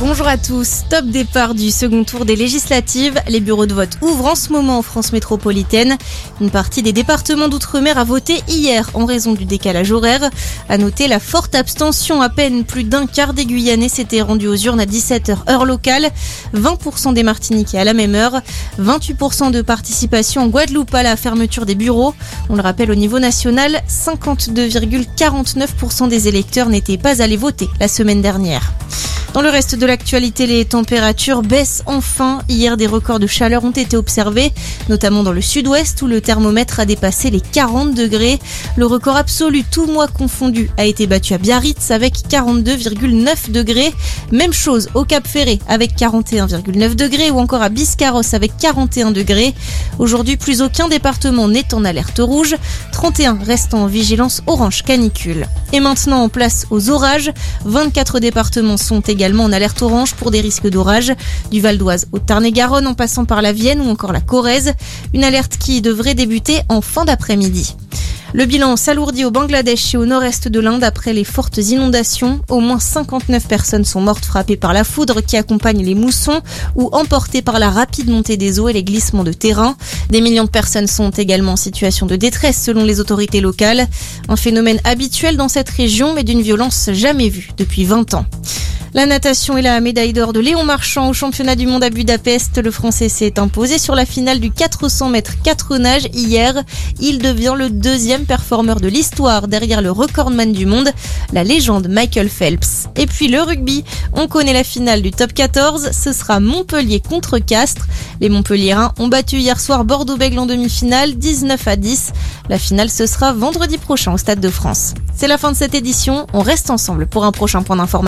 Bonjour à tous. Top départ du second tour des législatives. Les bureaux de vote ouvrent en ce moment en France métropolitaine. Une partie des départements d'outre-mer a voté hier en raison du décalage horaire. À noter la forte abstention. À peine plus d'un quart des Guyanais s'étaient rendus aux urnes à 17h heure locale. 20% des Martiniquais à la même heure. 28% de participation en Guadeloupe à la fermeture des bureaux. On le rappelle au niveau national, 52,49% des électeurs n'étaient pas allés voter la semaine dernière. Dans le reste de l'actualité, les températures baissent enfin. Hier, des records de chaleur ont été observés, notamment dans le sud-ouest où le thermomètre a dépassé les 40 degrés. Le record absolu, tout mois confondu, a été battu à Biarritz avec 42,9 degrés. Même chose au Cap Ferré avec 41,9 degrés ou encore à Biscarrosse avec 41 degrés. Aujourd'hui, plus aucun département n'est en alerte rouge. 31 restent en vigilance orange canicule. Et maintenant, en place aux orages. 24 départements sont également également en alerte orange pour des risques d'orage, du Val d'Oise au Tarn-et-Garonne en passant par la Vienne ou encore la Corrèze. Une alerte qui devrait débuter en fin d'après-midi. Le bilan s'alourdit au Bangladesh et au nord-est de l'Inde après les fortes inondations. Au moins 59 personnes sont mortes frappées par la foudre qui accompagne les moussons ou emportées par la rapide montée des eaux et les glissements de terrain. Des millions de personnes sont également en situation de détresse selon les autorités locales. Un phénomène habituel dans cette région mais d'une violence jamais vue depuis 20 ans. La natation et la médaille d'or de Léon Marchand au championnat du monde à Budapest. Le Français s'est imposé sur la finale du 400 mètres 4 nages hier. Il devient le deuxième performeur de l'histoire derrière le recordman du monde, la légende Michael Phelps. Et puis le rugby, on connaît la finale du top 14. Ce sera Montpellier contre Castres. Les Montpelliérains ont battu hier soir Bordeaux-Bègles en demi-finale 19 à 10. La finale, ce sera vendredi prochain au Stade de France. C'est la fin de cette édition. On reste ensemble pour un prochain point d'information.